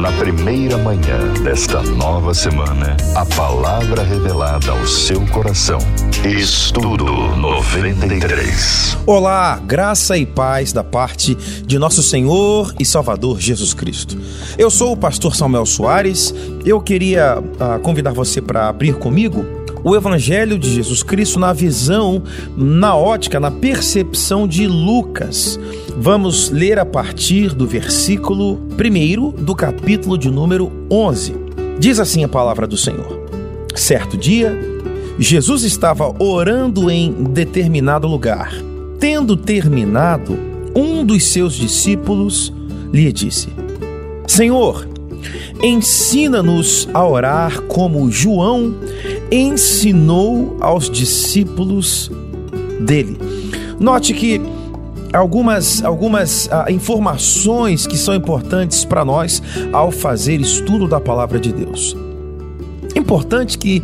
na primeira manhã desta nova semana, a palavra revelada ao seu coração. Estudo 93. Olá, graça e paz da parte de nosso Senhor e Salvador Jesus Cristo. Eu sou o pastor Samuel Soares. Eu queria uh, convidar você para abrir comigo o Evangelho de Jesus Cristo na visão, na ótica, na percepção de Lucas. Vamos ler a partir do versículo 1 do capítulo de número 11. Diz assim a palavra do Senhor: Certo dia, Jesus estava orando em determinado lugar. Tendo terminado, um dos seus discípulos lhe disse: Senhor, ensina-nos a orar como João ensinou aos discípulos dele. Note que algumas, algumas ah, informações que são importantes para nós ao fazer estudo da palavra de Deus. Importante que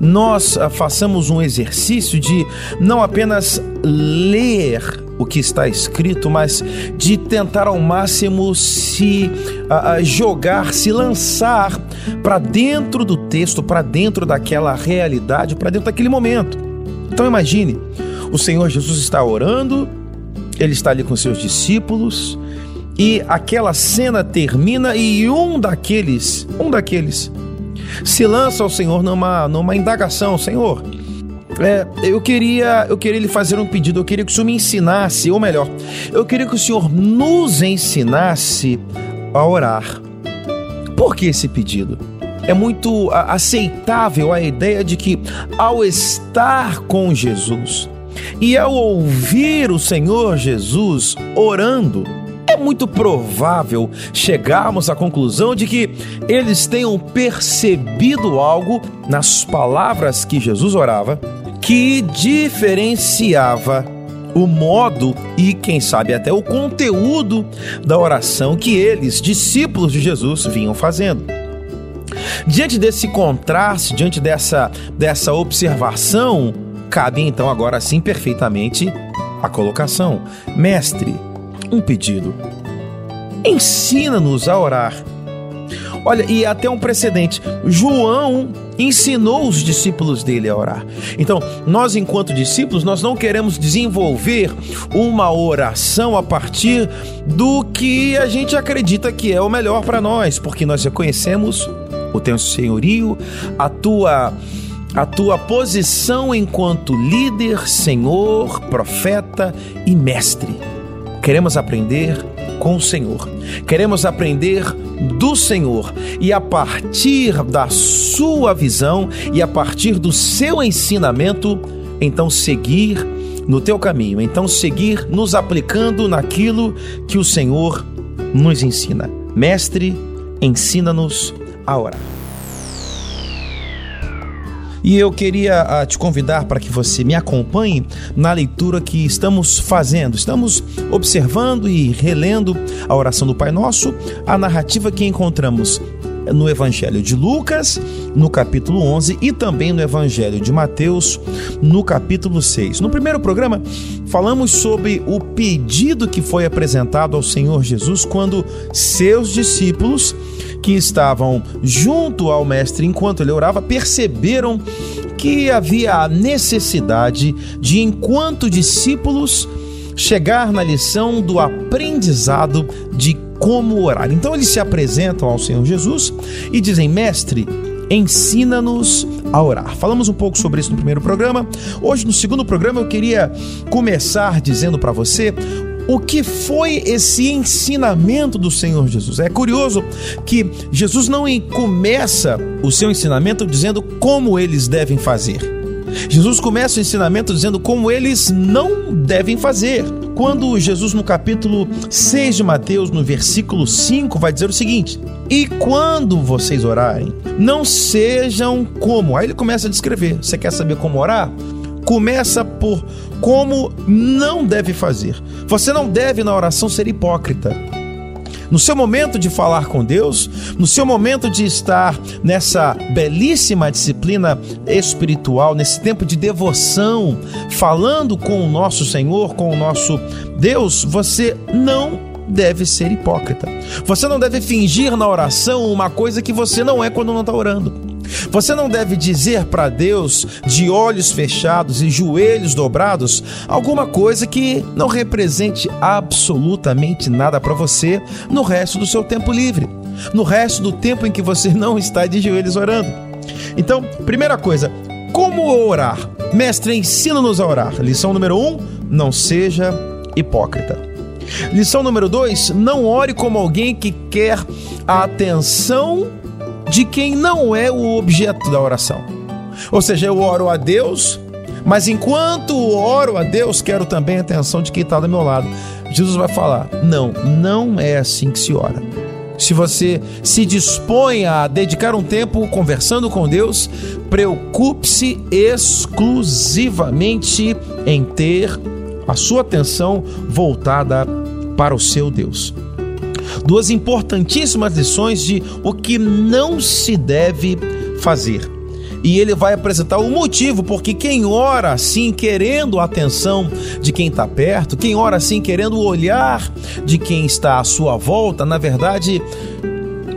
nós ah, façamos um exercício de não apenas ler o que está escrito, mas de tentar ao máximo se jogar, se lançar para dentro do texto, para dentro daquela realidade, para dentro daquele momento. Então imagine, o Senhor Jesus está orando, ele está ali com seus discípulos e aquela cena termina e um daqueles, um daqueles se lança ao Senhor numa numa indagação, Senhor, é, eu queria, eu queria lhe fazer um pedido. Eu queria que o senhor me ensinasse, ou melhor, eu queria que o senhor nos ensinasse a orar. Por que esse pedido? É muito aceitável a ideia de que ao estar com Jesus e ao ouvir o Senhor Jesus orando, é muito provável chegarmos à conclusão de que eles tenham percebido algo nas palavras que Jesus orava que diferenciava o modo e, quem sabe, até o conteúdo da oração que eles, discípulos de Jesus, vinham fazendo. Diante desse contraste, diante dessa, dessa observação, cabe então agora sim perfeitamente a colocação: Mestre, um pedido. Ensina-nos a orar. Olha, e até um precedente: João ensinou os discípulos dele a orar. Então, nós enquanto discípulos, nós não queremos desenvolver uma oração a partir do que a gente acredita que é o melhor para nós, porque nós reconhecemos o teu senhorio, a tua a tua posição enquanto líder, senhor, profeta e mestre. Queremos aprender com o Senhor. Queremos aprender do Senhor e a partir da sua visão e a partir do seu ensinamento, então seguir no teu caminho, então seguir nos aplicando naquilo que o Senhor nos ensina. Mestre, ensina-nos a orar. E eu queria uh, te convidar para que você me acompanhe na leitura que estamos fazendo. Estamos observando e relendo a oração do Pai Nosso, a narrativa que encontramos no Evangelho de Lucas, no capítulo 11, e também no Evangelho de Mateus, no capítulo 6. No primeiro programa, falamos sobre o pedido que foi apresentado ao Senhor Jesus quando seus discípulos que estavam junto ao mestre enquanto ele orava perceberam que havia a necessidade de, enquanto discípulos, chegar na lição do aprendizado de como orar. Então eles se apresentam ao Senhor Jesus e dizem: Mestre, ensina-nos a orar. Falamos um pouco sobre isso no primeiro programa. Hoje, no segundo programa, eu queria começar dizendo para você o que foi esse ensinamento do Senhor Jesus. É curioso que Jesus não começa o seu ensinamento dizendo como eles devem fazer. Jesus começa o ensinamento dizendo como eles não devem fazer. Quando Jesus, no capítulo 6 de Mateus, no versículo 5, vai dizer o seguinte: E quando vocês orarem, não sejam como. Aí ele começa a descrever. Você quer saber como orar? Começa por como não deve fazer. Você não deve na oração ser hipócrita. No seu momento de falar com Deus, no seu momento de estar nessa belíssima disciplina espiritual, nesse tempo de devoção, falando com o nosso Senhor, com o nosso Deus, você não deve ser hipócrita. Você não deve fingir na oração uma coisa que você não é quando não está orando. Você não deve dizer para Deus, de olhos fechados e joelhos dobrados, alguma coisa que não represente absolutamente nada para você no resto do seu tempo livre, no resto do tempo em que você não está de joelhos orando. Então, primeira coisa, como orar? Mestre, ensina-nos a orar. Lição número um: não seja hipócrita. Lição número dois: não ore como alguém que quer a atenção de quem não é o objeto da oração. Ou seja, eu oro a Deus, mas enquanto oro a Deus, quero também a atenção de quem está do meu lado. Jesus vai falar: não, não é assim que se ora. Se você se dispõe a dedicar um tempo conversando com Deus, preocupe-se exclusivamente em ter a sua atenção voltada para o seu Deus duas importantíssimas lições de o que não se deve fazer. E ele vai apresentar o motivo, porque quem ora assim, querendo a atenção de quem está perto, quem ora assim, querendo o olhar de quem está à sua volta, na verdade,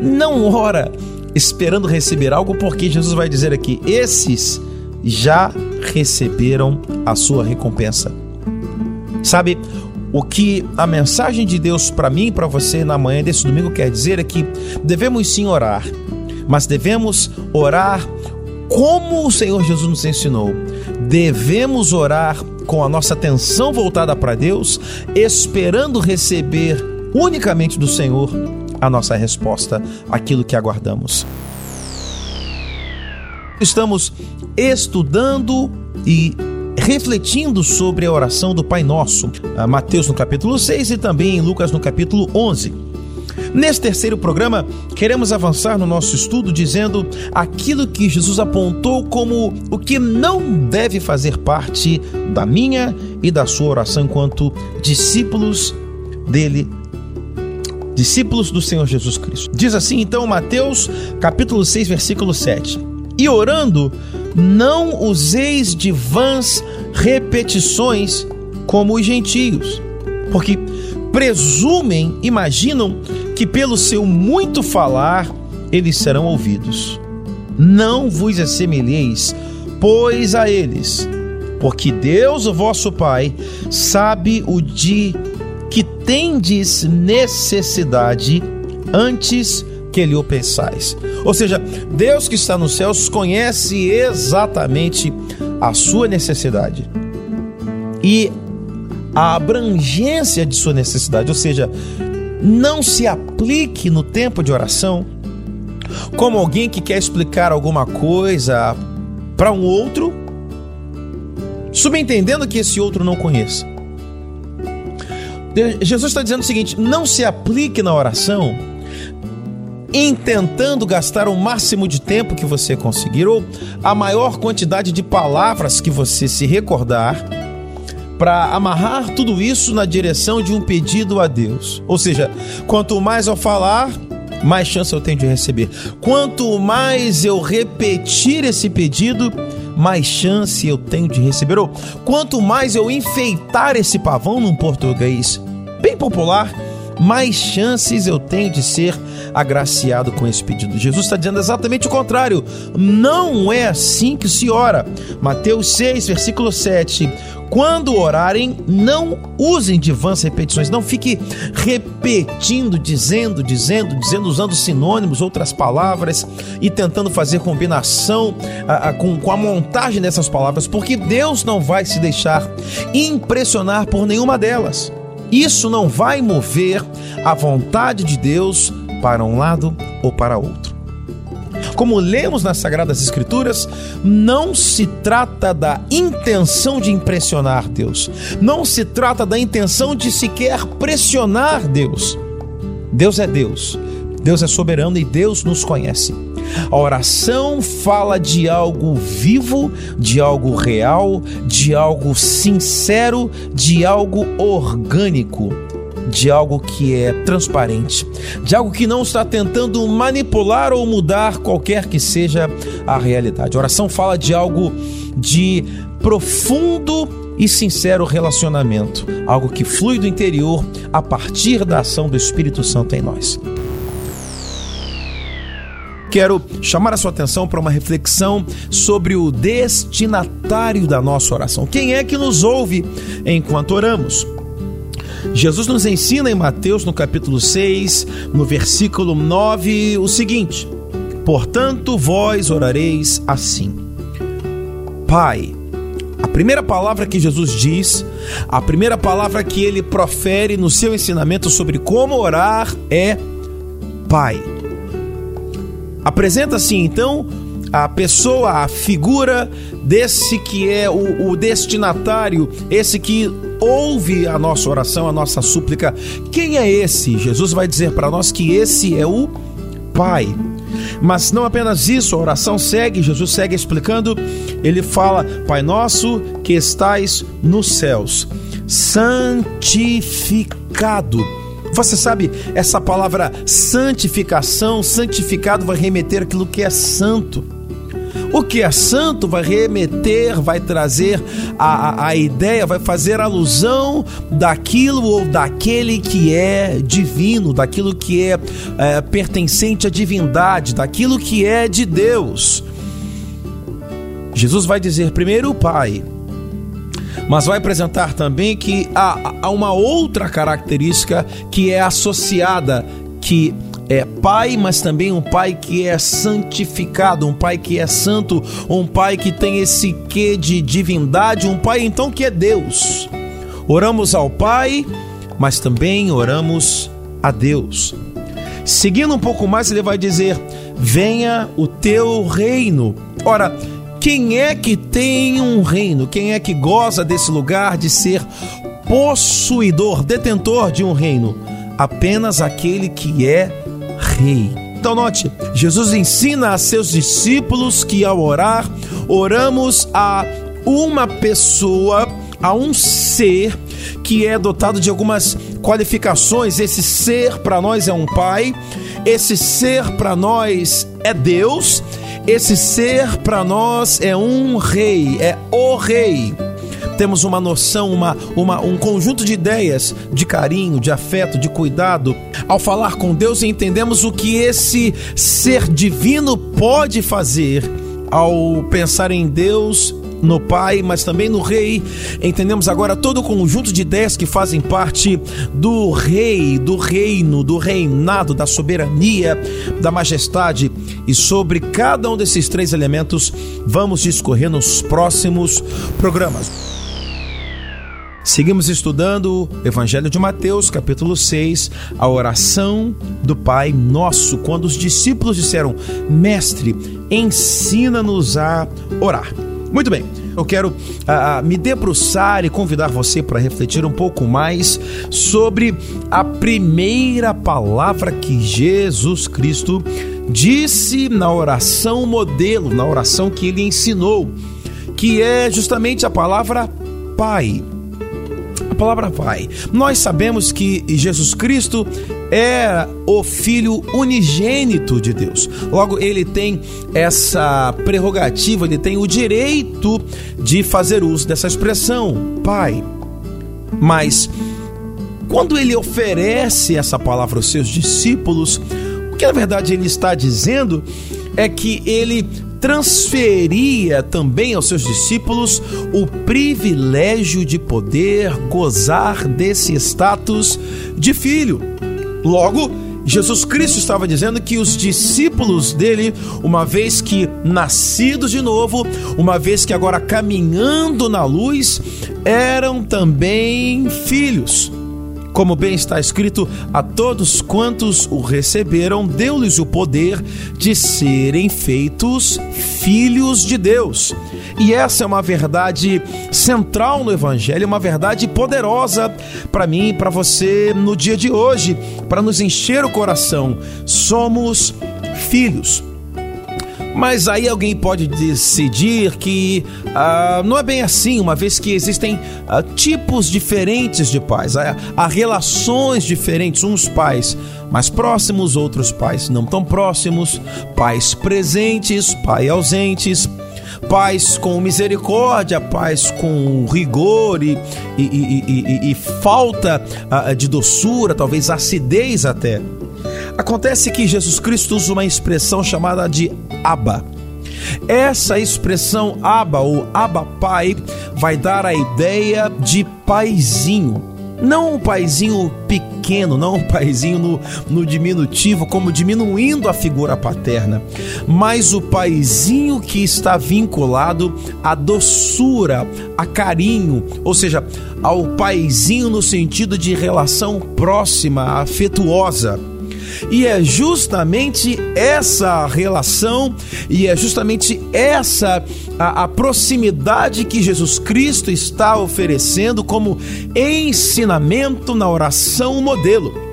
não ora esperando receber algo, porque Jesus vai dizer aqui: esses já receberam a sua recompensa. Sabe, o que a mensagem de Deus para mim e para você na manhã desse domingo quer dizer é que devemos sim orar, mas devemos orar como o Senhor Jesus nos ensinou. Devemos orar com a nossa atenção voltada para Deus, esperando receber unicamente do Senhor a nossa resposta àquilo que aguardamos. Estamos estudando e refletindo sobre a oração do Pai Nosso, Mateus no capítulo 6 e também em Lucas no capítulo 11. Nesse terceiro programa, queremos avançar no nosso estudo dizendo aquilo que Jesus apontou como o que não deve fazer parte da minha e da sua oração enquanto discípulos dele, discípulos do Senhor Jesus Cristo. Diz assim então Mateus, capítulo 6, versículo 7. E orando, não useis de vãs repetições como os gentios, porque presumem, imaginam que pelo seu muito falar eles serão ouvidos. Não vos assemelheis, pois a eles, porque Deus, o vosso Pai, sabe o de que tendes necessidade antes que lhe o pensais. Ou seja, Deus que está nos céus conhece exatamente a sua necessidade e a abrangência de sua necessidade, ou seja, não se aplique no tempo de oração como alguém que quer explicar alguma coisa para um outro, subentendendo que esse outro não conheça. Jesus está dizendo o seguinte: não se aplique na oração intentando gastar o máximo de tempo que você conseguir ou a maior quantidade de palavras que você se recordar para amarrar tudo isso na direção de um pedido a Deus. Ou seja, quanto mais eu falar, mais chance eu tenho de receber. Quanto mais eu repetir esse pedido, mais chance eu tenho de receber. Ou quanto mais eu enfeitar esse pavão num português bem popular, mais chances eu tenho de ser agraciado com esse pedido. Jesus está dizendo exatamente o contrário. Não é assim que se ora. Mateus 6, versículo 7. Quando orarem, não usem de vãs repetições, não fique repetindo, dizendo, dizendo, dizendo, usando sinônimos, outras palavras e tentando fazer combinação a, a, com, com a montagem dessas palavras, porque Deus não vai se deixar impressionar por nenhuma delas. Isso não vai mover a vontade de Deus para um lado ou para outro. Como lemos nas Sagradas Escrituras, não se trata da intenção de impressionar Deus, não se trata da intenção de sequer pressionar Deus. Deus é Deus, Deus é soberano e Deus nos conhece. A oração fala de algo vivo, de algo real, de algo sincero, de algo orgânico, de algo que é transparente, de algo que não está tentando manipular ou mudar qualquer que seja a realidade. A oração fala de algo de profundo e sincero relacionamento, algo que flui do interior a partir da ação do Espírito Santo em nós. Quero chamar a sua atenção para uma reflexão sobre o destinatário da nossa oração. Quem é que nos ouve enquanto oramos? Jesus nos ensina em Mateus, no capítulo 6, no versículo 9, o seguinte: Portanto, vós orareis assim: Pai. A primeira palavra que Jesus diz, a primeira palavra que ele profere no seu ensinamento sobre como orar é Pai. Apresenta-se então a pessoa, a figura desse que é o, o, destinatário, esse que ouve a nossa oração, a nossa súplica. Quem é esse? Jesus vai dizer para nós que esse é o Pai. Mas não apenas isso, a oração segue, Jesus segue explicando, ele fala: Pai nosso que estais nos céus, santificado você sabe, essa palavra santificação, santificado vai remeter aquilo que é santo. O que é santo vai remeter, vai trazer a, a, a, ideia, vai fazer alusão daquilo ou daquele que é divino, daquilo que é, é pertencente à divindade, daquilo que é de Deus. Jesus vai dizer primeiro o Pai, mas vai apresentar também que há, há uma outra característica que é associada, que é pai, mas também um pai que é santificado, um pai que é santo, um pai que tem esse quê de divindade, um pai então que é Deus. Oramos ao Pai, mas também oramos a Deus. Seguindo um pouco mais, ele vai dizer: Venha o teu reino. Ora, quem é que tem um reino? Quem é que goza desse lugar de ser possuidor, detentor de um reino? Apenas aquele que é rei. Então, note, Jesus ensina a seus discípulos que ao orar, oramos a uma pessoa, a um ser que é dotado de algumas qualificações. Esse ser para nós é um pai, esse ser para nós é Deus esse ser para nós é um rei, é o rei. Temos uma noção, uma, uma, um conjunto de ideias de carinho, de afeto, de cuidado. Ao falar com Deus, entendemos o que esse ser divino pode fazer. Ao pensar em Deus, no Pai, mas também no Rei. Entendemos agora todo o conjunto de ideias que fazem parte do Rei, do reino, do reinado, da soberania, da majestade. E sobre cada um desses três elementos vamos discorrer nos próximos programas. Seguimos estudando o Evangelho de Mateus, capítulo 6, a oração do Pai Nosso, quando os discípulos disseram: Mestre, ensina-nos a orar. Muito bem, eu quero uh, me debruçar e convidar você para refletir um pouco mais sobre a primeira palavra que Jesus Cristo disse na oração modelo, na oração que ele ensinou, que é justamente a palavra Pai palavra Pai. Nós sabemos que Jesus Cristo é o Filho unigênito de Deus. Logo, ele tem essa prerrogativa, ele tem o direito de fazer uso dessa expressão, Pai. Mas, quando ele oferece essa palavra aos seus discípulos, o que na verdade ele está dizendo é que ele transferia também aos seus discípulos o privilégio de poder gozar desse status de filho. Logo, Jesus Cristo estava dizendo que os discípulos dele, uma vez que nascidos de novo, uma vez que agora caminhando na luz, eram também filhos. Como bem está escrito, a todos quantos o receberam, deu-lhes o poder de serem feitos filhos de Deus. E essa é uma verdade central no Evangelho, uma verdade poderosa para mim e para você no dia de hoje, para nos encher o coração. Somos filhos. Mas aí alguém pode decidir que ah, não é bem assim, uma vez que existem ah, tipos diferentes de pais, há, há relações diferentes, uns pais mais próximos, outros pais não tão próximos, pais presentes, pais ausentes. pais com misericórdia, pais com rigor e, e, e, e falta de doçura, talvez acidez até. Acontece que Jesus Cristo usa uma expressão chamada de Abba. Essa expressão Abba ou Abba Pai vai dar a ideia de paizinho. Não um paizinho pequeno, não um paizinho no, no diminutivo, como diminuindo a figura paterna, mas o paizinho que está vinculado à doçura, a carinho, ou seja, ao paizinho no sentido de relação próxima, afetuosa. E é justamente essa relação e é justamente essa a, a, proximidade que Jesus Cristo está oferecendo como ensinamento na oração modelo.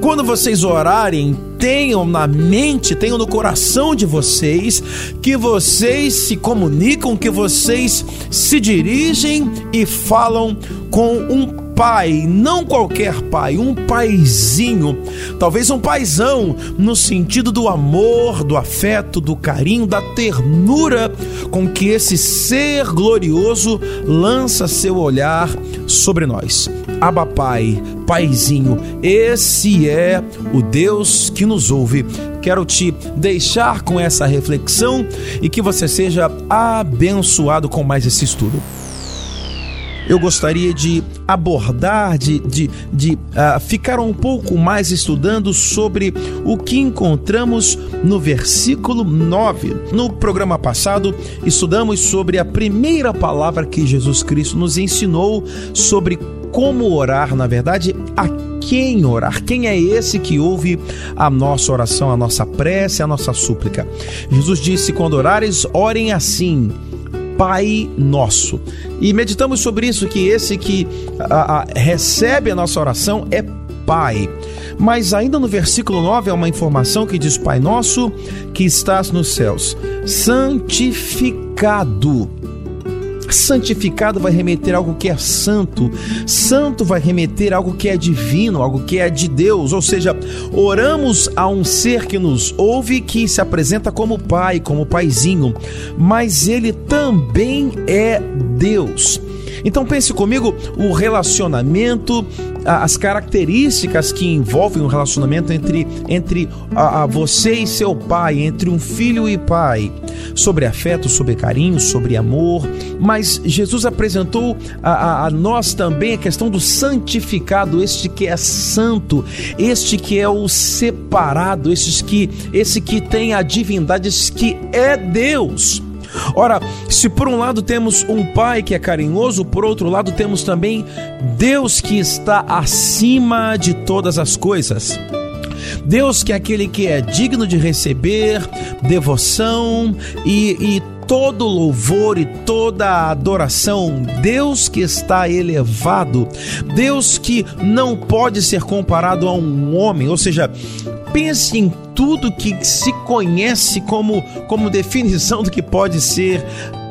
Quando vocês orarem, tenham na mente, tenham no coração de vocês que vocês se comunicam, que vocês se dirigem e falam com um pai, não qualquer pai, um paizinho, talvez um paizão, no sentido do amor, do afeto, do carinho, da ternura com que esse ser glorioso lança seu olhar sobre nós. Abba Pai, Paizinho, esse é o Deus que nos ouve. Quero te deixar com essa reflexão e que você seja abençoado com mais esse estudo eu gostaria de abordar, de, de, de uh, ficar um pouco mais estudando sobre o que encontramos no versículo 9. No programa passado, estudamos sobre a primeira palavra que Jesus Cristo nos ensinou sobre como orar, na verdade, a quem orar? Quem é esse que ouve a nossa oração, a nossa prece, a nossa súplica? Jesus disse: quando orares, orem assim. Pai Nosso. E meditamos sobre isso, que esse que a, a, recebe a nossa oração é Pai. Mas ainda no versículo 9 há uma informação que diz: Pai Nosso que estás nos céus, santificado Santificado vai remeter algo que é santo, santo vai remeter algo que é divino, algo que é de Deus, ou seja, oramos a um ser que nos ouve, que se apresenta como pai, como paizinho, mas ele também é Deus. Então pense comigo o relacionamento, as características que envolvem um relacionamento entre, entre a, a você e seu pai, entre um filho e pai, sobre afeto, sobre carinho, sobre amor. Mas Jesus apresentou a, a, a nós também a questão do santificado, este que é santo, este que é o separado, este que, esse que tem a divindade, esse que é Deus. Ora, se por um lado temos um pai que é carinhoso, por outro lado temos também Deus que está acima de todas as coisas. Deus que é aquele que é digno de receber devoção e, e todo louvor e toda adoração, Deus que está elevado, Deus que não pode ser comparado a um homem, ou seja, pense em tudo que se conhece como, como definição do que pode ser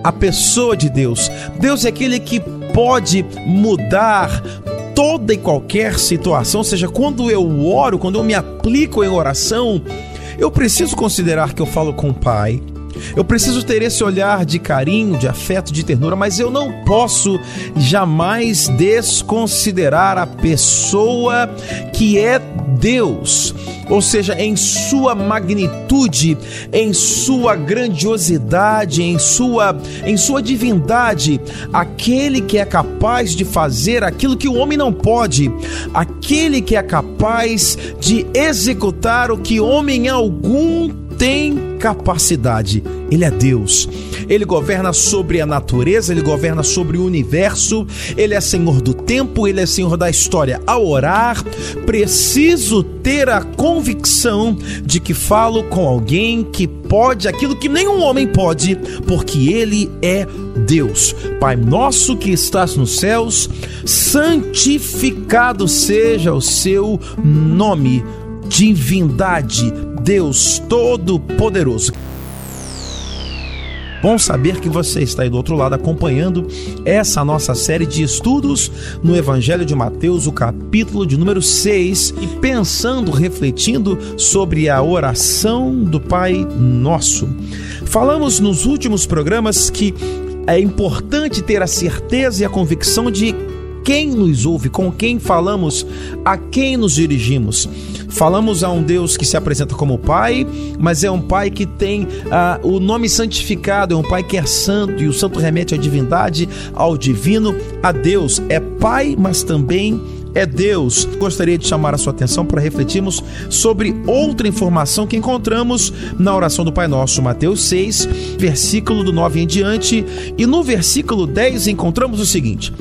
a pessoa de Deus. Deus é aquele que pode mudar toda e qualquer situação, ou seja, quando eu oro, quando eu me aplico em oração, eu preciso considerar que eu falo com o Pai, eu preciso ter esse olhar de carinho, de afeto, de ternura, mas eu não posso jamais desconsiderar a pessoa que é Deus, ou seja, em sua magnitude, em sua grandiosidade, em sua em sua divindade, aquele que é capaz de fazer aquilo que o homem não pode, aquele que é capaz de executar o que homem algum tem capacidade. Ele é Deus. Ele governa sobre a natureza, ele governa sobre o universo, ele é senhor do tempo, ele é senhor da história. Ao orar, preciso ter a convicção de que falo com alguém que pode aquilo que nenhum homem pode, porque ele é Deus. Pai nosso que estás nos céus, santificado seja o seu nome. Divindade Deus Todo-Poderoso. Bom saber que você está aí do outro lado acompanhando essa nossa série de estudos no Evangelho de Mateus, o capítulo de número 6, e pensando, refletindo sobre a oração do Pai Nosso. Falamos nos últimos programas que é importante ter a certeza e a convicção de quem nos ouve, com quem falamos, a quem nos dirigimos. Falamos a um Deus que se apresenta como Pai, mas é um Pai que tem uh, o nome santificado, é um Pai que é santo, e o santo remete à divindade, ao divino, a Deus. É Pai, mas também é Deus. Gostaria de chamar a sua atenção para refletirmos sobre outra informação que encontramos na oração do Pai Nosso, Mateus 6, versículo do 9 em diante, e no versículo 10 encontramos o seguinte: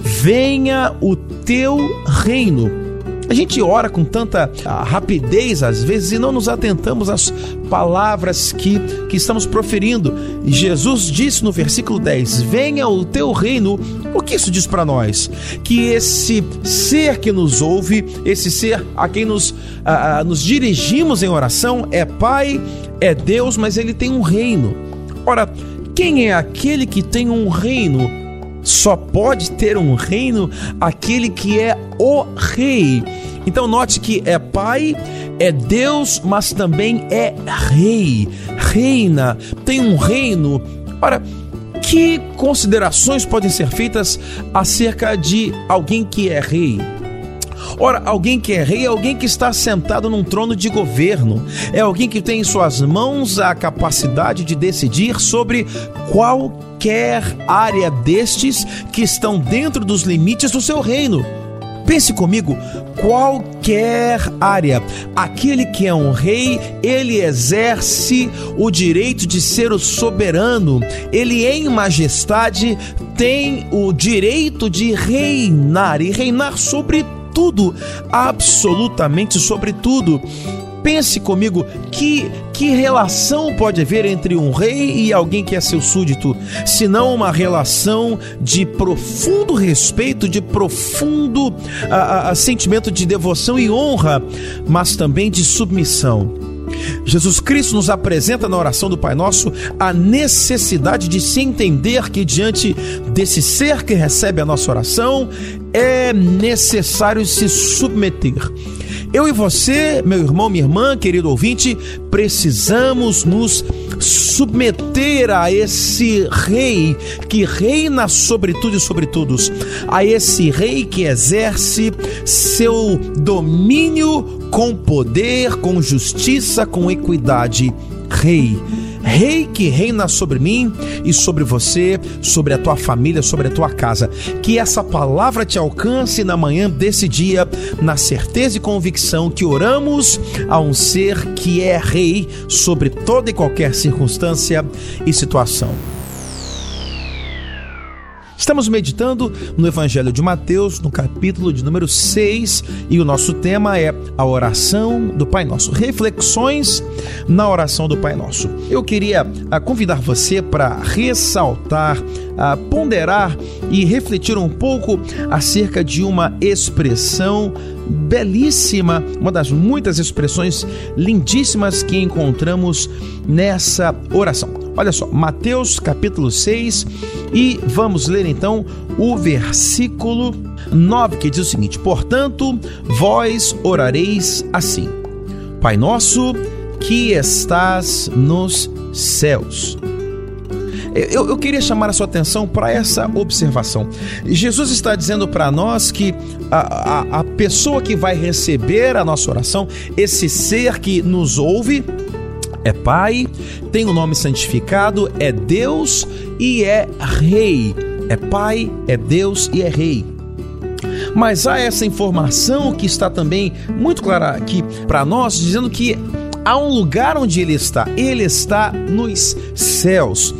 Venha o teu reino a gente ora com tanta ah, rapidez às vezes e não nos atentamos às palavras que, que estamos proferindo. Jesus disse no versículo 10: Venha o teu reino. O que isso diz para nós? Que esse ser que nos ouve, esse ser a quem nos, a, a, nos dirigimos em oração, é Pai, é Deus, mas ele tem um reino. Ora, quem é aquele que tem um reino? Só pode ter um reino aquele que é o rei. Então note que é pai, é Deus, mas também é rei. Reina, tem um reino. Ora, que considerações podem ser feitas acerca de alguém que é rei? Ora, alguém que é rei é alguém que está sentado num trono de governo, é alguém que tem em suas mãos a capacidade de decidir sobre qualquer área destes que estão dentro dos limites do seu reino. Pense comigo, qualquer área, aquele que é um rei, ele exerce o direito de ser o soberano, ele em majestade tem o direito de reinar e reinar sobre tudo, absolutamente sobre tudo. Pense comigo, que, que relação pode haver entre um rei e alguém que é seu súdito, senão uma relação de profundo respeito, de profundo a, a, sentimento de devoção e honra, mas também de submissão. Jesus Cristo nos apresenta na oração do Pai Nosso a necessidade de se entender que diante desse ser que recebe a nossa oração é necessário se submeter. Eu e você, meu irmão, minha irmã, querido ouvinte, precisamos nos submeter a esse rei que reina sobre tudo e sobre todos, a esse rei que exerce seu domínio com poder, com justiça, com equidade. Rei, Rei que reina sobre mim e sobre você, sobre a tua família, sobre a tua casa. Que essa palavra te alcance na manhã desse dia, na certeza e convicção que oramos a um ser que é Rei sobre toda e qualquer circunstância e situação. Estamos meditando no Evangelho de Mateus, no capítulo de número 6, e o nosso tema é a oração do Pai Nosso. Reflexões na oração do Pai Nosso. Eu queria ah, convidar você para ressaltar, ah, ponderar e refletir um pouco acerca de uma expressão belíssima, uma das muitas expressões lindíssimas que encontramos nessa oração. Olha só, Mateus capítulo 6 e vamos ler então o versículo 9 que diz o seguinte: Portanto, vós orareis assim: Pai nosso que estás nos céus. Eu, eu, queria chamar a sua atenção para essa observação. Jesus está dizendo para nós que a, a, a pessoa que vai receber a nossa oração, esse ser que nos ouve, é Pai, tem o um nome santificado, é Deus e é Rei. É Pai, é Deus e é Rei. Mas há essa informação que está também muito clara aqui para nós, dizendo que há um lugar onde Ele está. Ele está nos céus.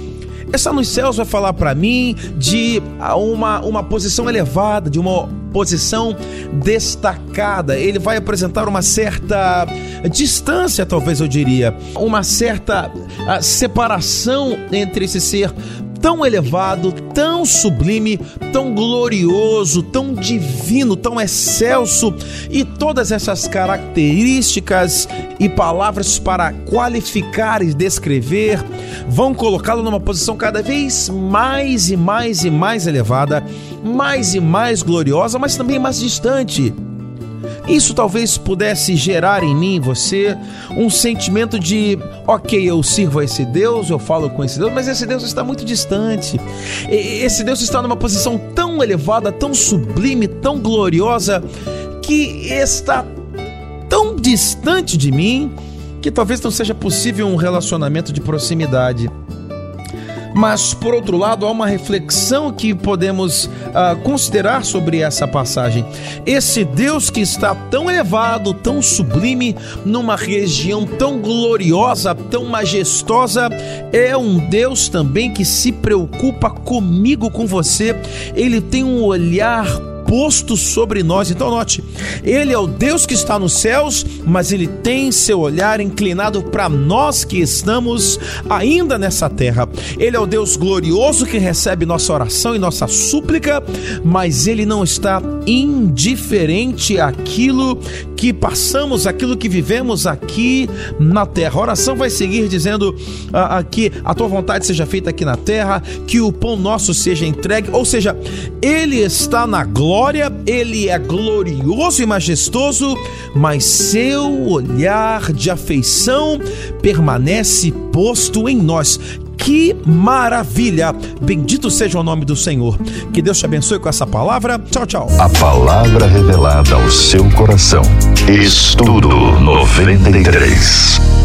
Essa nos céus vai falar para mim de uma, uma posição elevada, de uma posição destacada. Ele vai apresentar uma certa distância, talvez eu diria, uma certa ah, separação entre esse ser tão elevado, tão sublime, tão glorioso, tão divino, tão excelso e todas essas características e palavras para qualificar e descrever vão colocá-lo numa posição cada vez mais e mais e mais elevada, mais e mais gloriosa, mas também mais distante. Isso talvez pudesse gerar em mim, você, um sentimento de, ok, eu sirvo a esse Deus, eu falo com esse Deus, mas esse Deus está muito distante. Esse Deus está numa posição tão elevada, tão sublime, tão gloriosa, que está tão distante de mim que talvez não seja possível um relacionamento de proximidade. Mas, por outro lado, há uma reflexão que podemos uh, considerar sobre essa passagem. Esse Deus que está tão elevado, tão sublime, numa região tão gloriosa, tão majestosa, é um Deus também que se preocupa comigo, com você. Ele tem um olhar posto sobre nós. Então, note, Ele é o Deus que está nos céus, mas Ele tem seu olhar inclinado para nós que estamos ainda nessa terra. Ele é o Deus glorioso que recebe nossa oração e nossa súplica, mas Ele não está indiferente àquilo que passamos, aquilo que vivemos aqui na terra. A oração vai seguir dizendo ah, ah, que a tua vontade seja feita aqui na terra, que o pão nosso seja entregue, ou seja, Ele está na glória glória, ele é glorioso e majestoso, mas seu olhar de afeição permanece posto em nós. Que maravilha! Bendito seja o nome do Senhor. Que Deus te abençoe com essa palavra. Tchau, tchau. A palavra revelada ao seu coração. Estudo 93.